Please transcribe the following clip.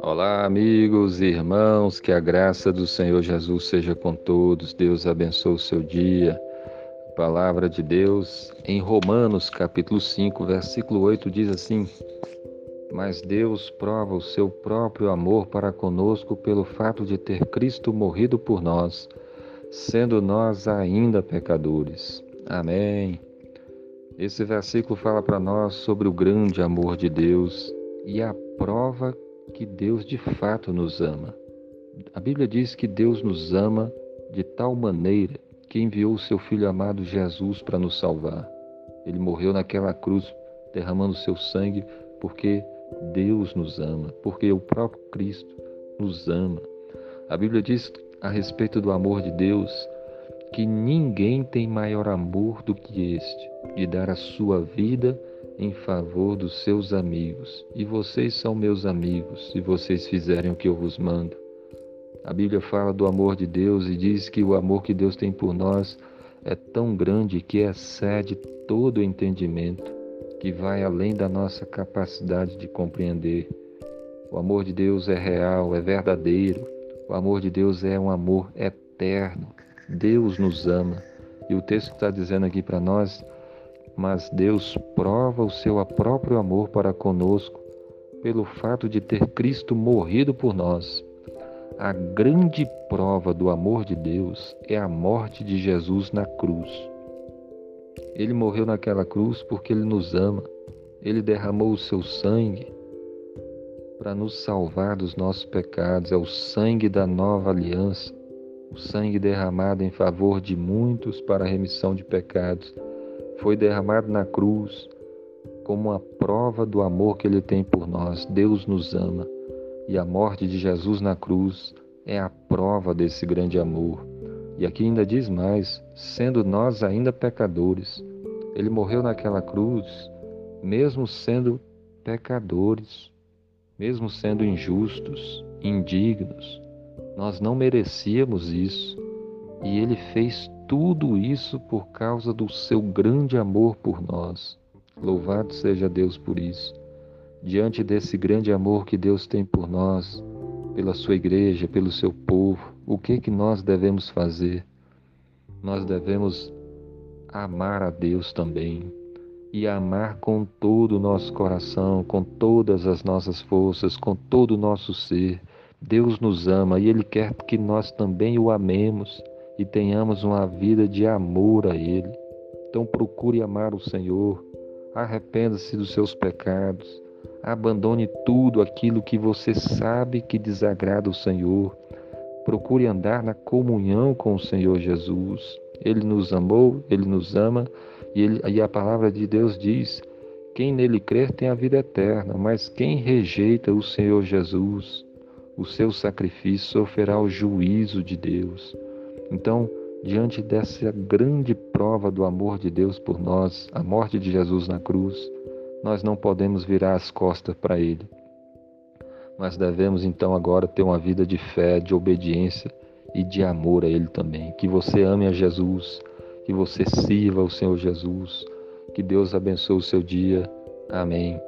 Olá, amigos e irmãos, que a graça do Senhor Jesus seja com todos. Deus abençoe o seu dia. A palavra de Deus em Romanos, capítulo 5, versículo 8 diz assim: Mas Deus prova o seu próprio amor para conosco pelo fato de ter Cristo morrido por nós, sendo nós ainda pecadores. Amém. Esse versículo fala para nós sobre o grande amor de Deus e a prova que Deus de fato nos ama. A Bíblia diz que Deus nos ama de tal maneira que enviou o seu Filho amado Jesus para nos salvar. Ele morreu naquela cruz, derramando seu sangue, porque Deus nos ama, porque o próprio Cristo nos ama. A Bíblia diz a respeito do amor de Deus que ninguém tem maior amor do que este, de dar a sua vida em favor dos seus amigos. E vocês são meus amigos, se vocês fizerem o que eu vos mando. A Bíblia fala do amor de Deus e diz que o amor que Deus tem por nós é tão grande que excede todo o entendimento, que vai além da nossa capacidade de compreender. O amor de Deus é real, é verdadeiro. O amor de Deus é um amor eterno. Deus nos ama. E o texto está dizendo aqui para nós mas Deus prova o seu próprio amor para conosco pelo fato de ter Cristo morrido por nós. A grande prova do amor de Deus é a morte de Jesus na cruz. Ele morreu naquela cruz porque ele nos ama. Ele derramou o seu sangue para nos salvar dos nossos pecados. É o sangue da nova aliança, o sangue derramado em favor de muitos para a remissão de pecados foi derramado na cruz como uma prova do amor que ele tem por nós. Deus nos ama e a morte de Jesus na cruz é a prova desse grande amor. E aqui ainda diz mais: sendo nós ainda pecadores, ele morreu naquela cruz, mesmo sendo pecadores, mesmo sendo injustos, indignos. Nós não merecíamos isso. E ele fez tudo isso por causa do seu grande amor por nós. Louvado seja Deus por isso. Diante desse grande amor que Deus tem por nós, pela sua igreja, pelo seu povo, o que que nós devemos fazer? Nós devemos amar a Deus também e amar com todo o nosso coração, com todas as nossas forças, com todo o nosso ser. Deus nos ama e Ele quer que nós também o amemos e tenhamos uma vida de amor a Ele. Então procure amar o Senhor, arrependa-se dos seus pecados, abandone tudo aquilo que você sabe que desagrada o Senhor. Procure andar na comunhão com o Senhor Jesus. Ele nos amou, Ele nos ama e, ele, e a palavra de Deus diz: quem nele crer tem a vida eterna, mas quem rejeita o Senhor Jesus, o seu sacrifício, sofrerá o juízo de Deus. Então, diante dessa grande prova do amor de Deus por nós, a morte de Jesus na cruz, nós não podemos virar as costas para Ele. Mas devemos então agora ter uma vida de fé, de obediência e de amor a Ele também. Que você ame a Jesus, que você sirva o Senhor Jesus, que Deus abençoe o seu dia. Amém.